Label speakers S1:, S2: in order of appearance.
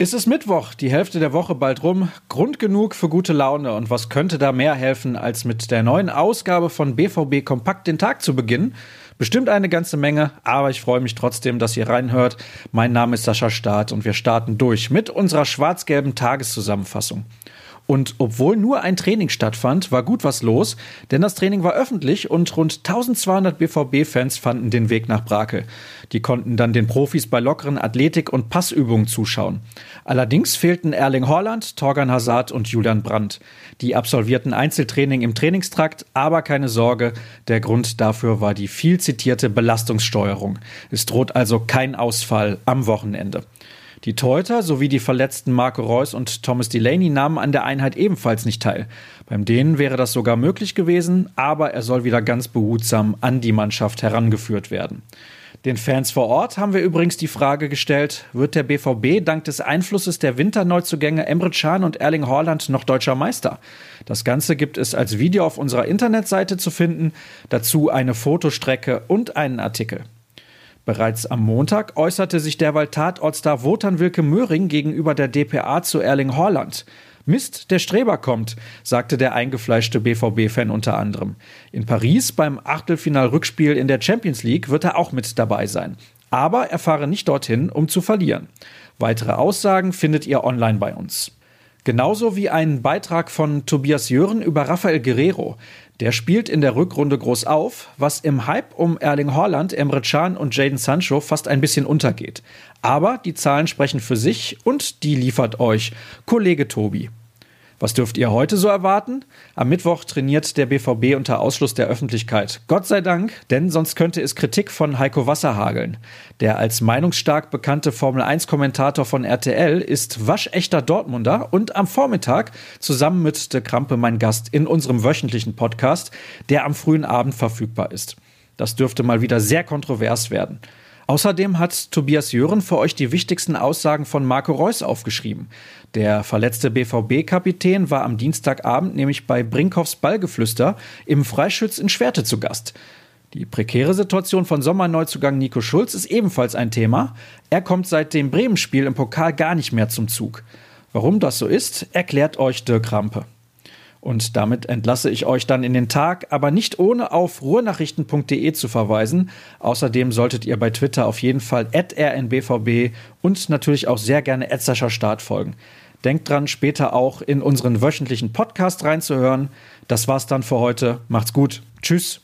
S1: Ist es Mittwoch, die Hälfte der Woche bald rum, Grund genug für gute Laune und was könnte da mehr helfen, als mit der neuen Ausgabe von BVB Kompakt den Tag zu beginnen? Bestimmt eine ganze Menge, aber ich freue mich trotzdem, dass ihr reinhört. Mein Name ist Sascha Staat und wir starten durch mit unserer schwarz-gelben Tageszusammenfassung. Und obwohl nur ein Training stattfand, war gut was los, denn das Training war öffentlich und rund 1200 BVB-Fans fanden den Weg nach Brakel. Die konnten dann den Profis bei lockeren Athletik- und Passübungen zuschauen. Allerdings fehlten Erling Haaland, Torgan Hazard und Julian Brandt. Die absolvierten Einzeltraining im Trainingstrakt, aber keine Sorge, der Grund dafür war die viel zitierte Belastungssteuerung. Es droht also kein Ausfall am Wochenende. Die Teuter sowie die verletzten Marco Reus und Thomas Delaney nahmen an der Einheit ebenfalls nicht teil. Beim denen wäre das sogar möglich gewesen, aber er soll wieder ganz behutsam an die Mannschaft herangeführt werden. Den Fans vor Ort haben wir übrigens die Frage gestellt, wird der BVB dank des Einflusses der Winterneuzugänge Emre Can und Erling Haaland noch deutscher Meister? Das Ganze gibt es als Video auf unserer Internetseite zu finden, dazu eine Fotostrecke und einen Artikel. Bereits am Montag äußerte sich derweil Tatortstar Wotan Wilke Möhring gegenüber der DPA zu Erling Haaland. Mist, der Streber kommt, sagte der eingefleischte BVB-Fan unter anderem. In Paris beim Achtelfinal-Rückspiel in der Champions League wird er auch mit dabei sein. Aber er fahre nicht dorthin, um zu verlieren. Weitere Aussagen findet ihr online bei uns. Genauso wie ein Beitrag von Tobias Jören über Rafael Guerrero. Der spielt in der Rückrunde groß auf, was im Hype um Erling Haaland, Emre Can und Jaden Sancho fast ein bisschen untergeht. Aber die Zahlen sprechen für sich und die liefert euch Kollege Tobi. Was dürft ihr heute so erwarten? Am Mittwoch trainiert der BVB unter Ausschluss der Öffentlichkeit. Gott sei Dank, denn sonst könnte es Kritik von Heiko Wasser hageln. Der als meinungsstark bekannte Formel-1-Kommentator von RTL ist waschechter Dortmunder und am Vormittag zusammen mit De Krampe mein Gast in unserem wöchentlichen Podcast, der am frühen Abend verfügbar ist. Das dürfte mal wieder sehr kontrovers werden. Außerdem hat Tobias Jören für euch die wichtigsten Aussagen von Marco Reus aufgeschrieben. Der verletzte BVB-Kapitän war am Dienstagabend nämlich bei Brinkhoffs Ballgeflüster im Freischütz in Schwerte zu Gast. Die prekäre Situation von Sommerneuzugang Nico Schulz ist ebenfalls ein Thema. Er kommt seit dem Bremen-Spiel im Pokal gar nicht mehr zum Zug. Warum das so ist, erklärt euch Dirk Rampe. Und damit entlasse ich euch dann in den Tag, aber nicht ohne auf ruhrnachrichten.de zu verweisen. Außerdem solltet ihr bei Twitter auf jeden Fall rnbvb und natürlich auch sehr gerne Start folgen. Denkt dran, später auch in unseren wöchentlichen Podcast reinzuhören. Das war's dann für heute. Macht's gut. Tschüss.